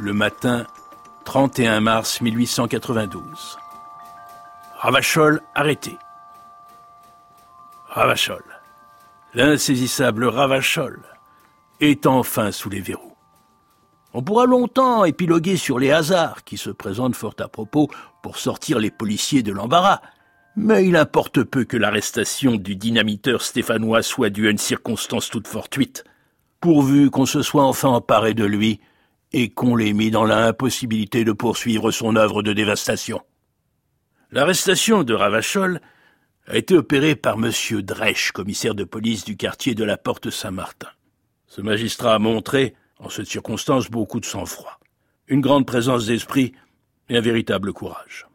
Le matin 31 mars 1892. Ravachol arrêté. Ravachol, l'insaisissable Ravachol, est enfin sous les verrous. On pourra longtemps épiloguer sur les hasards qui se présentent fort à propos pour sortir les policiers de l'embarras, mais il importe peu que l'arrestation du dynamiteur stéphanois soit due à une circonstance toute fortuite, pourvu qu'on se soit enfin emparé de lui et qu'on l'ait mis dans l'impossibilité de poursuivre son œuvre de dévastation. L'arrestation de Ravachol a été opérée par M. Dresch, commissaire de police du quartier de la Porte Saint-Martin. Ce magistrat a montré, en cette circonstance, beaucoup de sang-froid, une grande présence d'esprit et un véritable courage.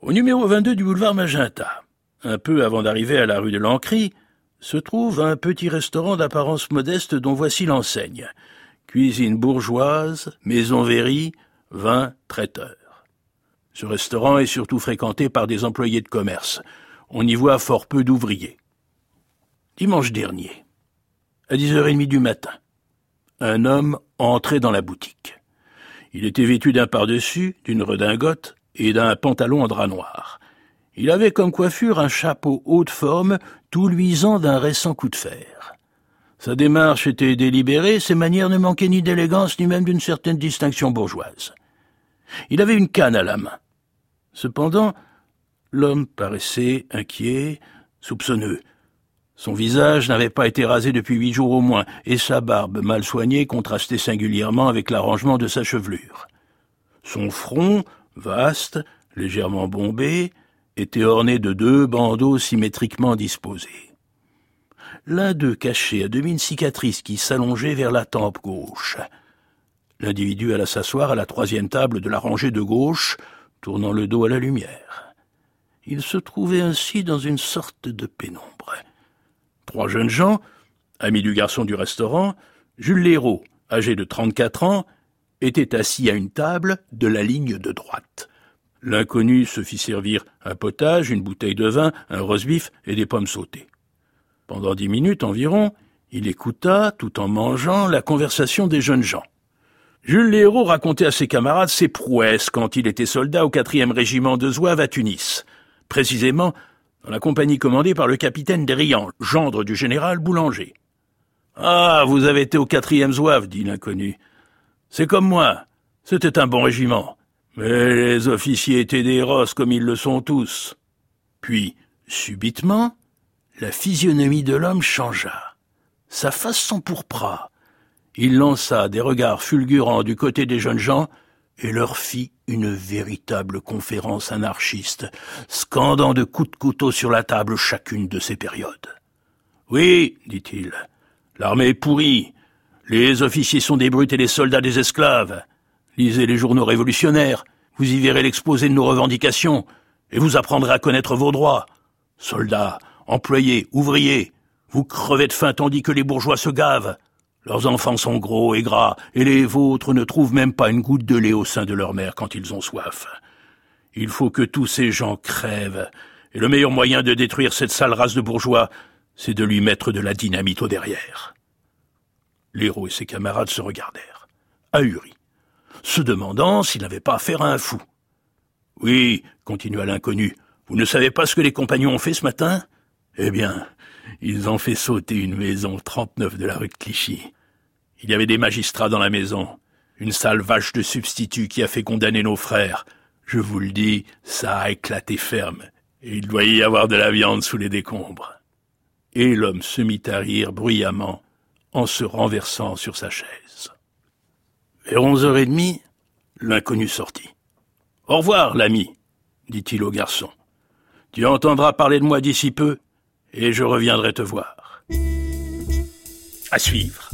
Au numéro 22 du boulevard Magenta, un peu avant d'arriver à la rue de l'Ancry, se trouve un petit restaurant d'apparence modeste dont voici l'enseigne, cuisine bourgeoise, maison verrie, vin, traiteur. Ce restaurant est surtout fréquenté par des employés de commerce. On y voit fort peu d'ouvriers. Dimanche dernier, à 10h30 du matin, un homme entrait dans la boutique. Il était vêtu d'un pardessus, d'une redingote et d'un pantalon en drap noir. Il avait comme coiffure un chapeau haute forme, tout luisant d'un récent coup de fer. Sa démarche était délibérée, ses manières ne manquaient ni d'élégance ni même d'une certaine distinction bourgeoise. Il avait une canne à la main. Cependant, l'homme paraissait inquiet, soupçonneux. Son visage n'avait pas été rasé depuis huit jours au moins, et sa barbe mal soignée contrastait singulièrement avec l'arrangement de sa chevelure. Son front, vaste, légèrement bombé, était orné de deux bandeaux symétriquement disposés l'un d'eux cachait à demi une cicatrice qui s'allongeait vers la tempe gauche. L'individu alla s'asseoir à la troisième table de la rangée de gauche, tournant le dos à la lumière. Il se trouvait ainsi dans une sorte de pénombre. Trois jeunes gens, amis du garçon du restaurant, Jules Léraud, âgé de trente-quatre ans, étaient assis à une table de la ligne de droite. L'inconnu se fit servir un potage, une bouteille de vin, un roast et des pommes sautées. Pendant dix minutes environ, il écouta, tout en mangeant, la conversation des jeunes gens. Jules Léraud racontait à ses camarades ses prouesses quand il était soldat au quatrième régiment de Zouave à Tunis, précisément dans la compagnie commandée par le capitaine Drian, gendre du général Boulanger. Ah, vous avez été au quatrième Zouave, dit l'inconnu. C'est comme moi. C'était un bon régiment. Mais les officiers étaient des rosses comme ils le sont tous. Puis, subitement, la physionomie de l'homme changea. Sa face s'empourpra. Il lança des regards fulgurants du côté des jeunes gens et leur fit une véritable conférence anarchiste, scandant de coups de couteau sur la table chacune de ces périodes. Oui, dit-il, l'armée est pourrie. Les officiers sont des brutes et les soldats des esclaves. Lisez les journaux révolutionnaires, vous y verrez l'exposé de nos revendications, et vous apprendrez à connaître vos droits. Soldats, employés, ouvriers, vous crevez de faim tandis que les bourgeois se gavent. Leurs enfants sont gros et gras, et les vôtres ne trouvent même pas une goutte de lait au sein de leur mère quand ils ont soif. Il faut que tous ces gens crèvent, et le meilleur moyen de détruire cette sale race de bourgeois, c'est de lui mettre de la dynamite au derrière. L'héros et ses camarades se regardèrent, ahuris, se demandant s'il n'avait pas affaire à un fou. Oui, continua l'inconnu, vous ne savez pas ce que les compagnons ont fait ce matin? Eh bien, ils ont fait sauter une maison 39 de la rue de Clichy. Il y avait des magistrats dans la maison, une sale vache de substitut qui a fait condamner nos frères. Je vous le dis, ça a éclaté ferme, et il doit y avoir de la viande sous les décombres. Et l'homme se mit à rire bruyamment en se renversant sur sa chaise. Vers onze heures et demie, l'inconnu sortit. Au revoir, l'ami, dit-il au garçon. Tu entendras parler de moi d'ici peu et je reviendrai te voir. À suivre.